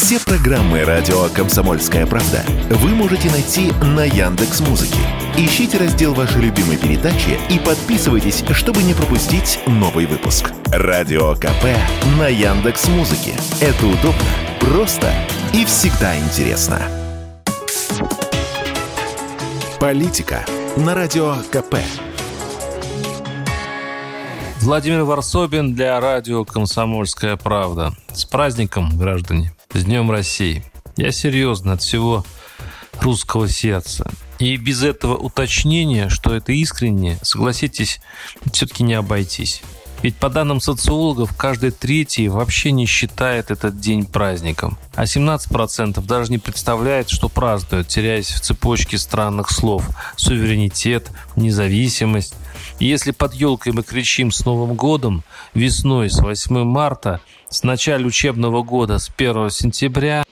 Все программы радио Комсомольская правда вы можете найти на Яндекс Музыке. Ищите раздел вашей любимой передачи и подписывайтесь, чтобы не пропустить новый выпуск. Радио КП на Яндекс Музыке. Это удобно, просто и всегда интересно. Политика на радио КП. Владимир Варсобин для радио «Комсомольская правда». С праздником, граждане! С Днем России! Я серьезно от всего русского сердца. И без этого уточнения, что это искренне, согласитесь, все-таки не обойтись. Ведь по данным социологов, каждый третий вообще не считает этот день праздником. А 17% даже не представляет, что празднуют, теряясь в цепочке странных слов. Суверенитет, независимость. Если под елкой мы кричим «С Новым годом!», весной с 8 марта, с начала учебного года с 1 сентября,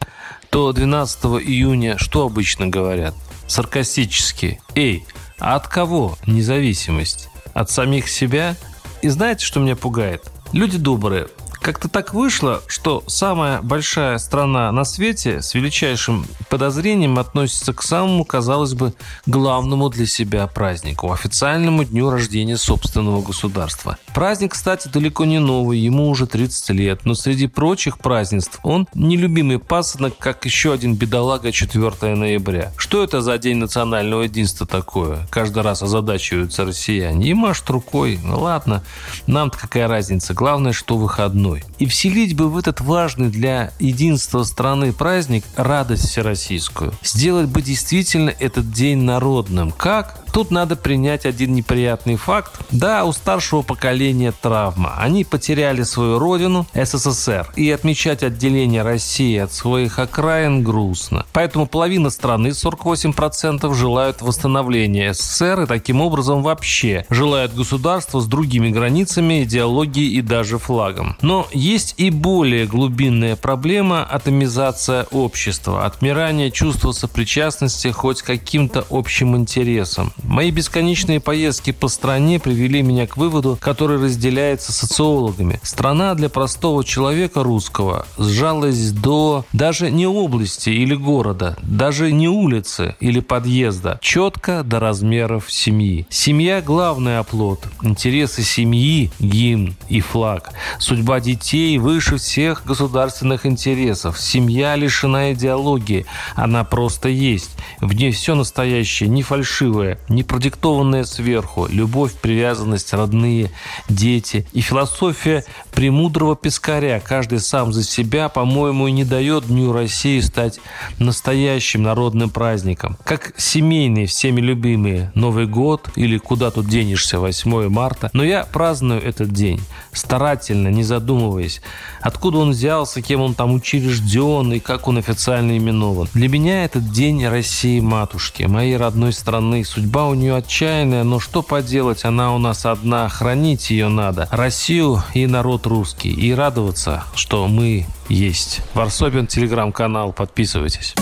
то 12 июня что обычно говорят? Саркастически. Эй, а от кого независимость? От самих себя? И знаете, что меня пугает? Люди добрые, как-то так вышло, что самая большая страна на свете с величайшим подозрением относится к самому, казалось бы, главному для себя празднику – официальному дню рождения собственного государства. Праздник, кстати, далеко не новый, ему уже 30 лет, но среди прочих празднеств он нелюбимый пасынок, как еще один бедолага 4 ноября. Что это за день национального единства такое? Каждый раз озадачиваются россияне и машут рукой. Ну ладно, нам-то какая разница, главное, что выходной страной. И вселить бы в этот важный для единства страны праздник радость всероссийскую. Сделать бы действительно этот день народным. Как? Тут надо принять один неприятный факт. Да, у старшего поколения травма. Они потеряли свою родину, СССР, и отмечать отделение России от своих окраин грустно. Поэтому половина страны, 48%, желают восстановления СССР и таким образом вообще желают государства с другими границами, идеологией и даже флагом. Но есть и более глубинная проблема – атомизация общества, отмирание чувства сопричастности хоть каким-то общим интересам. Мои бесконечные поездки по стране привели меня к выводу, который разделяется социологами. Страна для простого человека русского сжалась до даже не области или города, даже не улицы или подъезда, четко до размеров семьи. Семья – главный оплот. Интересы семьи – гимн и флаг. Судьба детей выше всех государственных интересов. Семья лишена идеологии. Она просто есть. В ней все настоящее, не фальшивое, не продиктованная сверху, любовь, привязанность, родные, дети. И философия премудрого пескаря, каждый сам за себя, по-моему, и не дает Дню России стать настоящим народным праздником. Как семейные, всеми любимые Новый год или куда тут денешься 8 марта. Но я праздную этот день, старательно, не задумываясь, откуда он взялся, кем он там учрежден и как он официально именован. Для меня этот день России матушки, моей родной страны, судьба у нее отчаянная, но что поделать, она у нас одна, хранить ее надо. Россию и народ русский. И радоваться, что мы есть. Варсобин, телеграм-канал, подписывайтесь.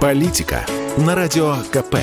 Политика на радио КП.